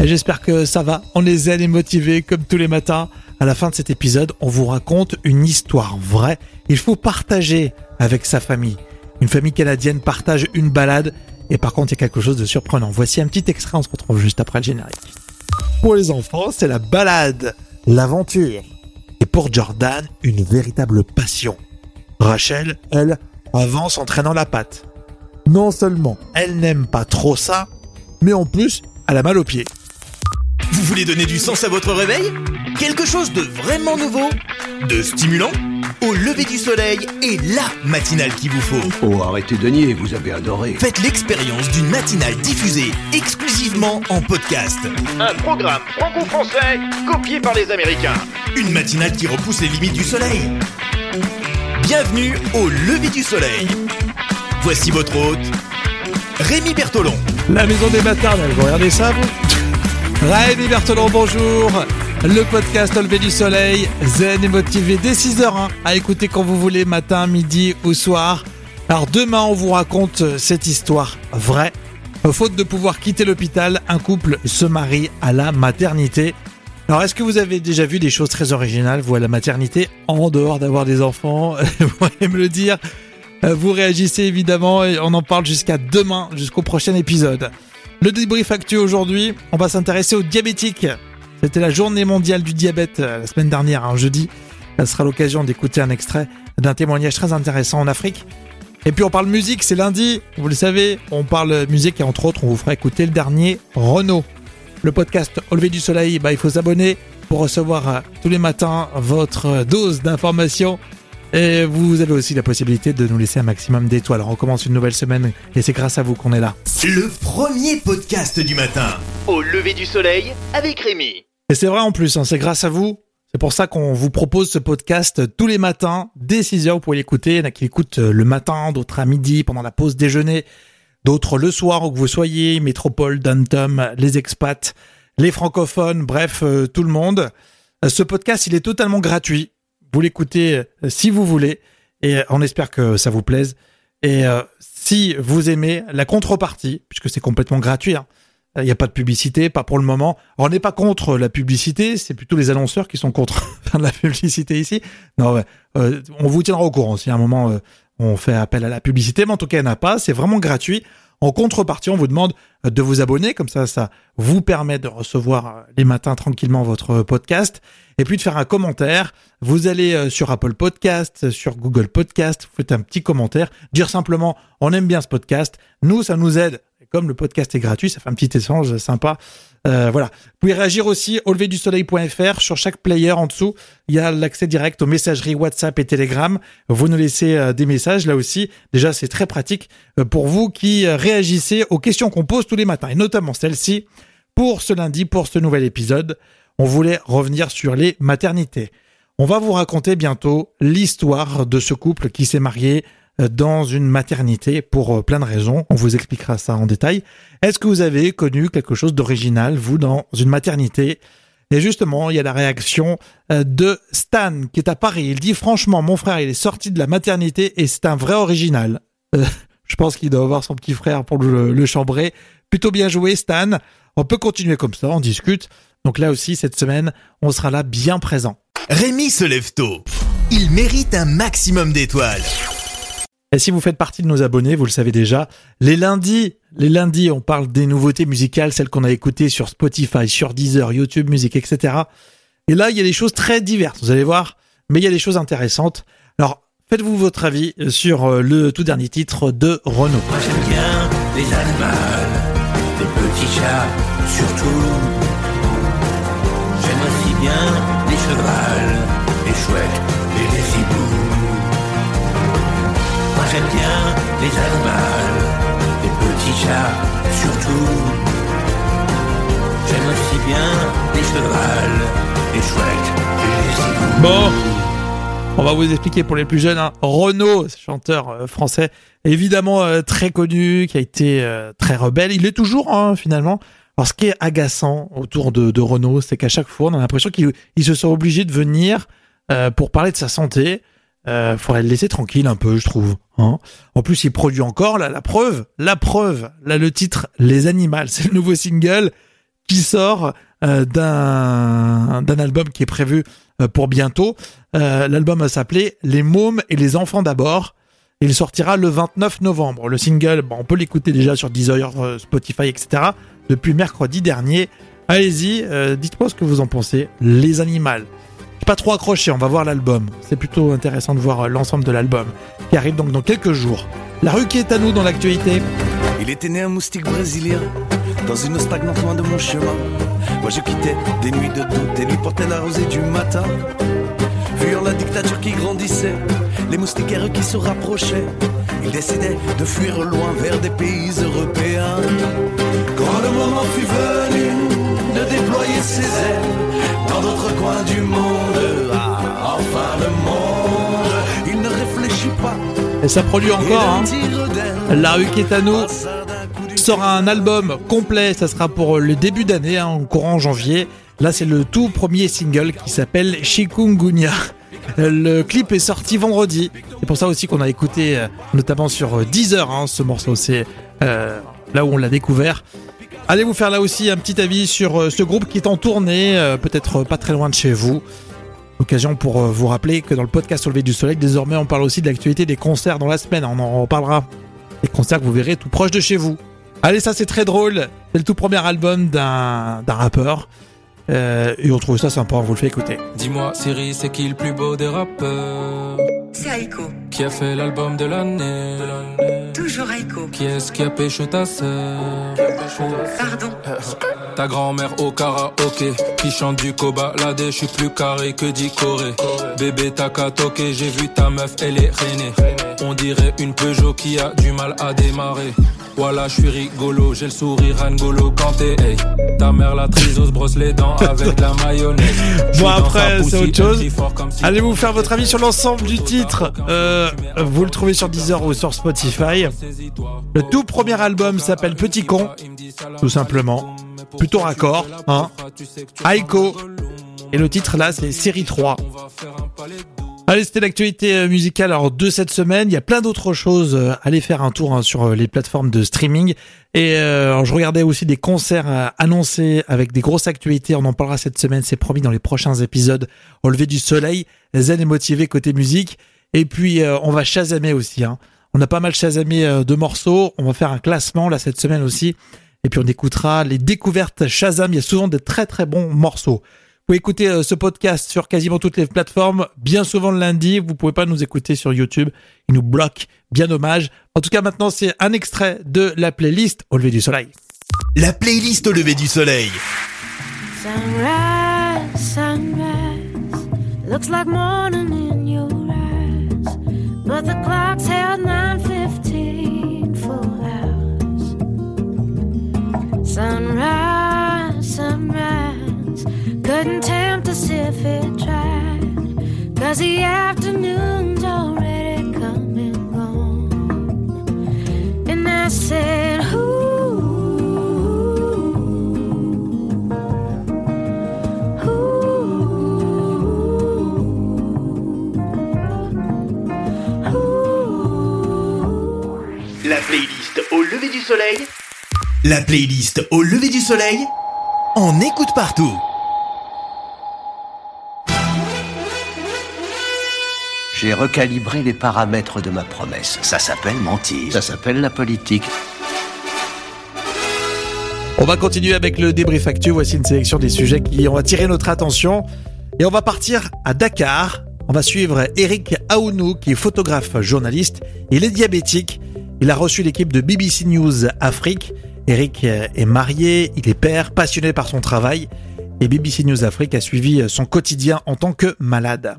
J'espère que ça va. On les aide et motivés comme tous les matins. À la fin de cet épisode, on vous raconte une histoire vraie. Il faut partager avec sa famille. Une famille canadienne partage une balade. Et par contre, il y a quelque chose de surprenant. Voici un petit extrait, on se retrouve juste après le générique. Pour les enfants, c'est la balade, l'aventure. Et pour Jordan, une véritable passion. Rachel, elle, avance en traînant la patte. Non seulement elle n'aime pas trop ça, mais en plus, elle a mal aux pieds. Voulez donner du sens à votre réveil Quelque chose de vraiment nouveau De stimulant Au lever du soleil est la matinale qu'il vous faut. Oh, arrêtez de nier, vous avez adoré. Faites l'expérience d'une matinale diffusée exclusivement en podcast. Un programme franco-français copié par les Américains. Une matinale qui repousse les limites du soleil. Bienvenue au lever du soleil. Voici votre hôte, Rémi Bertolon. La maison des maternelles, vous regardez ça vous? Rémi Bertolon, bonjour Le podcast lever du soleil, zen et motivé dès 6h à écouter quand vous voulez, matin, midi ou soir. Alors demain, on vous raconte cette histoire vraie. Faute de pouvoir quitter l'hôpital, un couple se marie à la maternité. Alors, est-ce que vous avez déjà vu des choses très originales, vous, à la maternité, en dehors d'avoir des enfants? Vous pourriez me le dire. Euh, Vous réagissez évidemment et on en parle jusqu'à demain, jusqu'au prochain épisode. Le débrief actuel aujourd'hui, on va s'intéresser aux diabétiques. C'était la journée mondiale du diabète euh, la semaine dernière, un jeudi. Ça sera l'occasion d'écouter un extrait d'un témoignage très intéressant en Afrique. Et puis on parle musique, c'est lundi, vous le savez, on parle musique et entre autres on vous fera écouter le dernier Renault. Le podcast Au lever du soleil, bah, il faut s'abonner pour recevoir euh, tous les matins votre dose d'informations. Et vous avez aussi la possibilité de nous laisser un maximum d'étoiles. On commence une nouvelle semaine et c'est grâce à vous qu'on est là. Le premier podcast du matin. Au lever du soleil avec Rémi. Et c'est vrai en plus, hein, c'est grâce à vous. C'est pour ça qu'on vous propose ce podcast tous les matins, dès 6h, vous pouvez l'écouter. Il y en a qui l'écoutent euh, le matin, d'autres à midi, pendant la pause déjeuner, d'autres le soir, où que vous soyez, métropole, Dantum, les expats, les francophones, bref, euh, tout le monde. Euh, Ce podcast, il est totalement gratuit. Vous l'écoutez euh, si vous voulez, et euh, on espère que ça vous plaise. Et euh, si vous aimez la contrepartie, puisque c'est complètement gratuit, hein, il n'y a pas de publicité, pas pour le moment. On n'est pas contre la publicité, c'est plutôt les annonceurs qui sont contre faire de la publicité ici. Non, on vous tiendra au courant si à un moment on fait appel à la publicité, mais en tout cas, il n'y en a pas, c'est vraiment gratuit. En contrepartie, on vous demande de vous abonner, comme ça, ça vous permet de recevoir euh, les matins tranquillement votre podcast, et puis de faire un commentaire. Vous allez euh, sur Apple Podcast, sur Google Podcast, vous faites un petit commentaire, dire simplement on aime bien ce podcast. Nous, ça nous aide. Comme le podcast est gratuit, ça fait un petit échange sympa. Euh, voilà. Vous pouvez réagir aussi au lever du soleil.fr. Sur chaque player en dessous, il y a l'accès direct aux messageries WhatsApp et Telegram. Vous nous laissez euh, des messages là aussi. Déjà, c'est très pratique euh, pour vous qui réagissez aux questions qu'on pose tous les matins, et notamment celle-ci. Pour ce lundi, pour ce nouvel épisode, on voulait revenir sur les maternités. On va vous raconter bientôt l'histoire de ce couple qui s'est marié dans une maternité pour euh, plein de raisons. On vous expliquera ça en détail. Est-ce que vous avez connu quelque chose d'original, vous, dans une maternité? Et justement, il y a la réaction euh, de Stan qui est à Paris. Il dit franchement, mon frère, il est sorti de la maternité et c'est un vrai original. Euh, je pense qu'il doit avoir son petit frère pour le, chambrer. Plutôt bien joué, Stan. On peut continuer comme ça, on discute. Donc là aussi, cette semaine, on sera là bien présent. Rémi se lève tôt. Il mérite un maximum d'étoiles. Et si vous faites partie de nos abonnés, vous le savez déjà, les lundis, les lundis, on parle des nouveautés musicales, celles qu'on a écoutées sur Spotify, sur Deezer, YouTube Music, etc. Et là, il y a des choses très diverses, vous allez voir, mais il y a des choses intéressantes. Alors, faites-vous votre avis sur euh, le tout dernier titre de Renault. Moi j'aime bien les animaux, les petits chats surtout. Les animaux, les petits chats surtout. J'aime aussi bien les chevals, les chouettes et les. Bon, on va vous expliquer pour les plus jeunes. Hein. Renaud, chanteur euh, français, évidemment euh, très connu, qui a été euh, très rebelle. Il est toujours hein, finalement. Alors ce qui est agaçant autour de, Renaud, c'est qu'à chaque fois, on a l'impression qu'il il se sent obligé de venir pour parler de sa santé. Euh, faudrait le laisser tranquille un peu, je trouve. Hein. En plus, il produit encore la preuve, la preuve. Là, le titre Les Animaux, c'est le nouveau single qui sort euh, d'un album qui est prévu euh, pour bientôt. Euh, L'album va s'appeler Les mômes et les enfants d'abord. Il sortira le 29 novembre. Le single, on peut l'écouter déjà sur Deezer, Spotify, etc. depuis mercredi dernier. Allez-y, dites-moi ce que vous en pensez. Les animaux. Pas trop accroché, on va voir l'album. C'est plutôt intéressant de voir euh, l'ensemble de l'album qui arrive donc dans quelques jours. La rue qui est à nous dans l'actualité. Il était né un moustique brésilien dans une stagnante loin de mon chemin. Moi je quittais des nuits de doute et lui portais la rosée du matin. Fuyant la dictature qui grandissait, les moustiquaires qui se rapprochaient, il décidait de fuir loin vers des pays européens. Quand le moment fut venu de déployer ses ailes dans d'autres coins du monde, ah, enfin le monde, il ne réfléchit pas. Et ça produit encore, hein. La rue qui est à nous sort un album complet, ça sera pour le début d'année, hein, en courant janvier. Là, c'est le tout premier single qui s'appelle Chikungunya. Le clip est sorti vendredi. C'est pour ça aussi qu'on a écouté, euh, notamment sur euh, Deezer, hein, ce morceau. C'est euh, là où on l'a découvert. Allez vous faire là aussi un petit avis sur euh, ce groupe qui est en tournée, euh, peut-être pas très loin de chez vous. Occasion pour euh, vous rappeler que dans le podcast Au lever du soleil, désormais, on parle aussi de l'actualité des concerts dans la semaine. On en reparlera. Des concerts que vous verrez tout proche de chez vous. Allez, ça c'est très drôle. C'est le tout premier album d'un rappeur. Euh, et on trouve ça sympa, on vous le fait écouter. Dis-moi, Siri, c'est qui le plus beau des rappeurs? C'est Aiko. Qui a fait l'album de l'année Toujours Aiko. Qui est-ce qui a pécho ta sœur? Pardon. Ta grand-mère au karaoké Qui chante du koba Ladé, je suis plus carré que dit Corée Bébé t'as qu'à toquer, j'ai vu ta meuf, elle est rainée On dirait une Peugeot qui a du mal à démarrer voilà, je suis rigolo, j'ai le sourire Angolo Kanté, hey. Ta mère la triso se brosse les dents avec la mayonnaise. Bon après c'est autre chose. Allez vous faire votre avis sur l'ensemble du titre. Euh, vous le trouvez sur Deezer ou sur Spotify. Le tout premier album s'appelle Petit Con, tout simplement. Plutôt raccord, hein. Aiko. Et le titre là c'est Série 3. Allez, c'était l'actualité euh, musicale alors de cette semaine. Il y a plein d'autres choses. Euh, Allez faire un tour hein, sur euh, les plateformes de streaming. Et je regardais aussi des concerts annoncés avec des grosses actualités. On en parlera cette semaine, c'est promis dans les prochains épisodes. Au lever du soleil, zen et motivé côté musique. Et puis on va chasamer aussi. Hein. On a pas mal chasamé de morceaux. On va faire un classement là cette semaine aussi. Et puis on écoutera les découvertes Shazam. Il y a souvent de très très bons morceaux. Vous pouvez écouter euh, ce podcast sur quasiment toutes les plateformes, bien souvent le lundi. Vous pouvez pas nous écouter sur YouTube. Il nous bloque. Bien dommage. En tout cas, maintenant, c'est un extrait de la playlist Au lever du soleil. La playlist au lever du soleil. Sunrise, sunrise, looks like morning in your eyes, but the clock's held 9:15 full hours. Sunrise, couldn't tempt us if it tried, 'cause the afternoon's already come and gone. And I said, Ooh. La playlist au lever du soleil. La playlist au lever du soleil. On écoute partout. J'ai recalibré les paramètres de ma promesse. Ça s'appelle mentir. Ça s'appelle la politique. On va continuer avec le débrief actu. Voici une sélection des sujets qui ont attiré notre attention. Et on va partir à Dakar. On va suivre Eric Aounou, qui est photographe journaliste. Il est diabétique. Il a reçu l'équipe de BBC News Afrique. Eric est marié, il est père, passionné par son travail. Et BBC News Afrique a suivi son quotidien en tant que malade.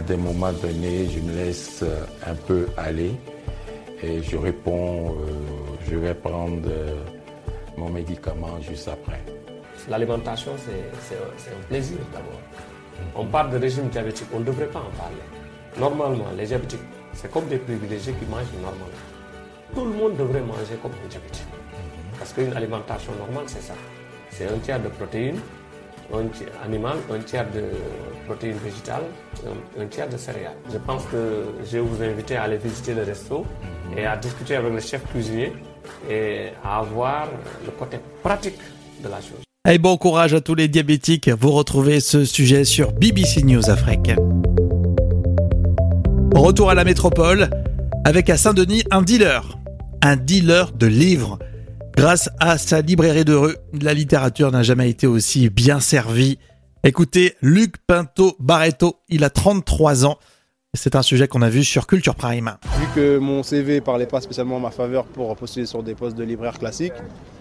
À des moments donnés, je me laisse euh, un peu aller et je réponds, euh, je vais prendre euh, mon médicament juste après. L'alimentation, c'est- un plaisir d'abord. On parle de régime diabétique, on ne devrait pas en parler. Normalement, les diabétiques, c'est comme des privilégiés qui mangent normalement. Tout le monde devrait manger comme un diabétique. Parce qu'une alimentation normale, c'est ça. C'est un tiers de protéines un tiers animal, un tiers de protéines végétales, un, un tiers de céréales. Je pense que je vais vous inviter à aller visiter le resto et à discuter avec le chef cuisinier et à avoir le côté pratique de la chose. Et bon courage à tous les diabétiques. Vous retrouvez ce sujet sur BBC News Afrique. Retour à la métropole avec à Saint-Denis un dealer. Un dealer de livres. Grâce à sa librairie de rue, la littérature n'a jamais été aussi bien servie. Écoutez, Luc Pinto Barreto, il a 33 ans. C'est un sujet qu'on a vu sur Culture Prime. Vu que mon CV parlait pas spécialement en ma faveur pour postuler sur des postes de libraire classique,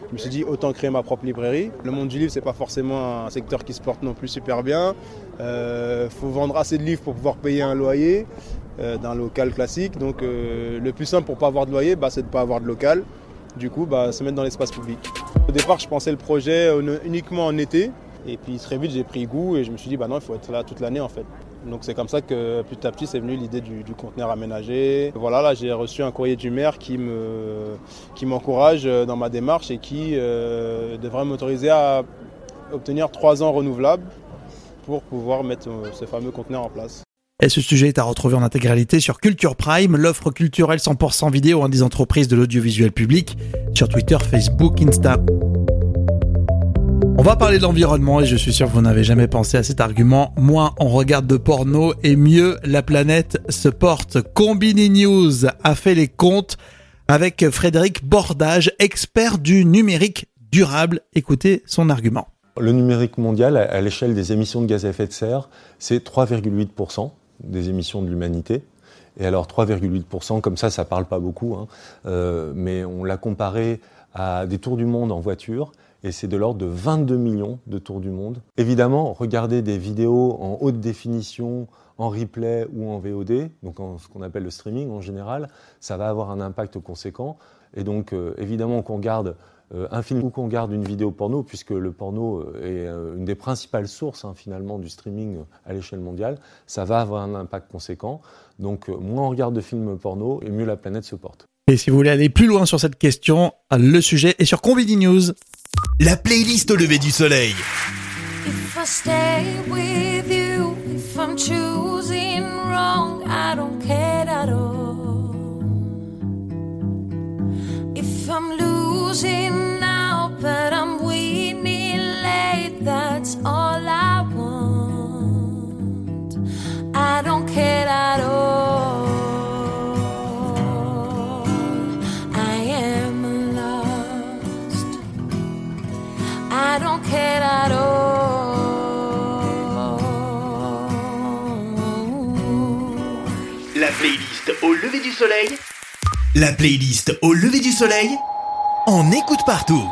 je me suis dit autant créer ma propre librairie. Le monde du livre, c'est pas forcément un secteur qui se porte non plus super bien. Il euh, faut vendre assez de livres pour pouvoir payer un loyer euh, d'un local classique. Donc euh, le plus simple pour pas avoir de loyer, bah, c'est de pas avoir de local. Du coup, bah, se mettre dans l'espace public. Au départ, je pensais le projet uniquement en été. Et puis très vite, j'ai pris goût et je me suis dit, bah non, il faut être là toute l'année en fait. Donc c'est comme ça que petit à petit c'est venu l'idée du, conteneur aménagé. Voilà, là j'ai reçu un courrier du maire qui me qui m'encourage dans ma démarche et qui euh, devrait m'autoriser à obtenir trois ans renouvelables pour pouvoir mettre euh, ce fameux conteneur en place. Et ce sujet est à retrouver en intégralité sur Culture Prime, l'offre culturelle 100% vidéo en des entreprises de l'audiovisuel public, sur Twitter, Facebook, Insta. On va parler de l'environnement et je suis sûr que vous n'avez jamais pensé à cet argument. Moins on regarde de porno et mieux la planète se porte. Combini News a fait les comptes avec Frédéric Bordage, expert du numérique durable. Écoutez son argument. Le numérique mondial, à l'échelle des émissions de gaz à effet de serre, c'est 3,8% des émissions de l'humanité. Et alors 3,8%, comme ça, ça parle pas beaucoup, hein. euh, mais on l'a comparé à des tours du monde en voiture et c'est de l'ordre de 22 millions de tours du monde. Évidemment, regarder des vidéos en haute définition, en replay ou en VOD, donc en ce qu'on appelle le streaming en général, ça va avoir un impact conséquent. Et donc, euh, évidemment, qu'on garde euh, un film ou qu'on garde une vidéo porno, puisque le porno euh, est une des principales sources hein, finalement du streaming à l'échelle mondiale, ça va avoir un impact conséquent. Donc, moins on regarde de films porno, et mieux la planète se porte. Et si vous voulez aller plus loin sur cette question, le sujet est sur Convidi News. La playlist au lever du soleil. If I stay with you, if I'm choosing La playlist au lever du soleil. La playlist au lever du soleil. On écoute partout.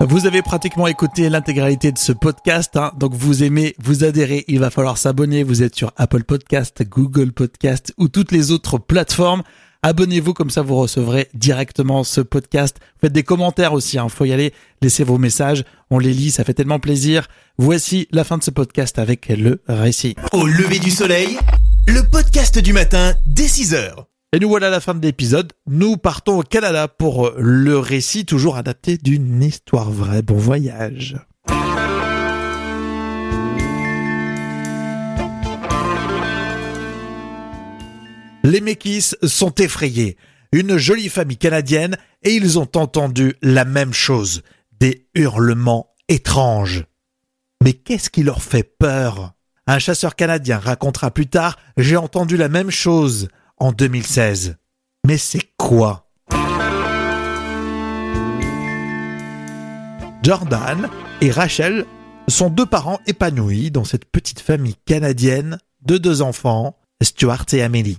Vous avez pratiquement écouté l'intégralité de ce podcast, hein. donc vous aimez, vous adhérez, il va falloir s'abonner. Vous êtes sur Apple Podcast, Google Podcast ou toutes les autres plateformes. Abonnez-vous, comme ça vous recevrez directement ce podcast. Faites des commentaires aussi, il hein. faut y aller, laissez vos messages, on les lit, ça fait tellement plaisir. Voici la fin de ce podcast avec le récit. Au lever du soleil, le podcast du matin dès 6h. Et nous voilà à la fin de l'épisode. Nous partons au Canada pour le récit toujours adapté d'une histoire vraie. Bon voyage. Les Mékis sont effrayés. Une jolie famille canadienne et ils ont entendu la même chose. Des hurlements étranges. Mais qu'est-ce qui leur fait peur? Un chasseur canadien racontera plus tard J'ai entendu la même chose en 2016. Mais c'est quoi? Jordan et Rachel sont deux parents épanouis dans cette petite famille canadienne de deux enfants, Stuart et Amélie.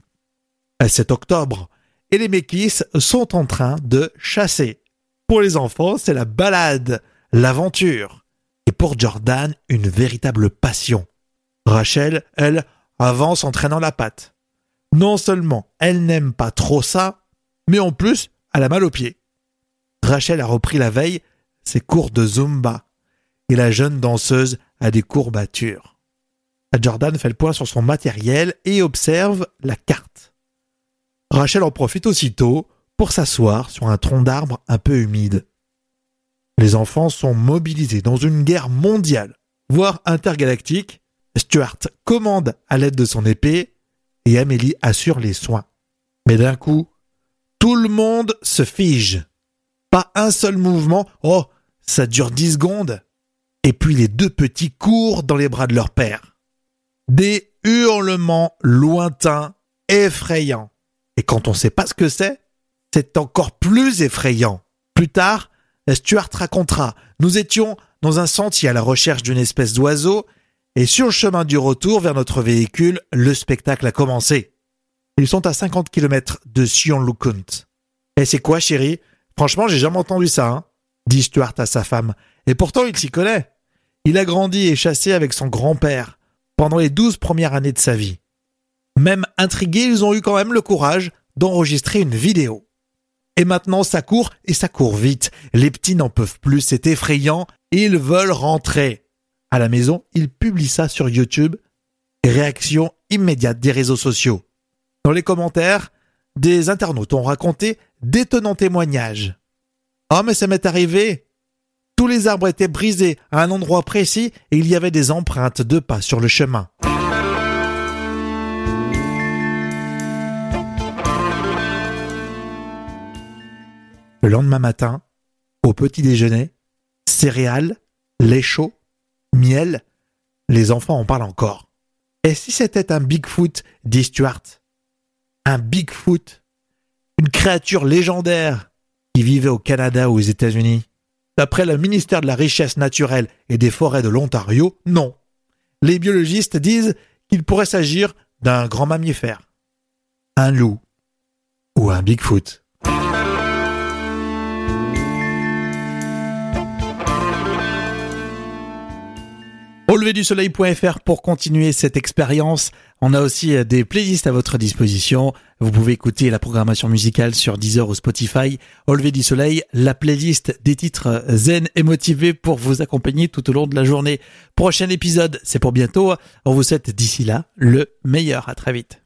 7 octobre, et les Mékis sont en train de chasser. Pour les enfants, c'est la balade, l'aventure. Et pour Jordan, une véritable passion. Rachel, elle, avance en traînant la patte. Non seulement elle n'aime pas trop ça, mais en plus, elle a mal aux pieds. Rachel a repris la veille ses cours de Zumba et la jeune danseuse a des courbatures. Jordan fait le point sur son matériel et observe la carte. Rachel en profite aussitôt pour s'asseoir sur un tronc d'arbre un peu humide. Les enfants sont mobilisés dans une guerre mondiale, voire intergalactique. Stuart commande à l'aide de son épée et Amélie assure les soins. Mais d'un coup, tout le monde se fige. Pas un seul mouvement. Oh, ça dure dix secondes. Et puis les deux petits courent dans les bras de leur père. Des hurlements lointains, effrayants. Et quand on sait pas ce que c'est, c'est encore plus effrayant. Plus tard, Stuart racontera, nous étions dans un sentier à la recherche d'une espèce d'oiseau, et sur le chemin du retour vers notre véhicule, le spectacle a commencé. Ils sont à 50 km de Sion Lukunt. Et c'est quoi, chérie? Franchement, j'ai jamais entendu ça, hein dit Stuart à sa femme. Et pourtant, il s'y connaît. Il a grandi et chassé avec son grand-père pendant les douze premières années de sa vie. Même intrigués, ils ont eu quand même le courage d'enregistrer une vidéo. Et maintenant, ça court et ça court vite. Les petits n'en peuvent plus, c'est effrayant. Ils veulent rentrer. À la maison, ils publient ça sur YouTube. Réaction immédiate des réseaux sociaux. Dans les commentaires, des internautes ont raconté d'étonnants témoignages. Oh, mais ça m'est arrivé. Tous les arbres étaient brisés à un endroit précis et il y avait des empreintes de pas sur le chemin. Le lendemain matin, au petit déjeuner, céréales, lait chaud, les enfants en parlent encore. Et si c'était un Bigfoot, dit Stuart? Un Bigfoot? Une créature légendaire qui vivait au Canada ou aux États-Unis? D'après le ministère de la Richesse naturelle et des forêts de l'Ontario, non. Les biologistes disent qu'il pourrait s'agir d'un grand mammifère, un loup ou un Bigfoot. Au lever du soleil.fr pour continuer cette expérience. On a aussi euh, des playlists à votre disposition. Vous pouvez écouter la programmation musicale sur Deezer ou Spotify. Au lever du soleil, la playlist des titres euh, zen et motivés pour vous accompagner tout au long de la journée. Prochain épisode, c'est pour bientôt. On vous souhaite d'ici là le meilleur. À très vite.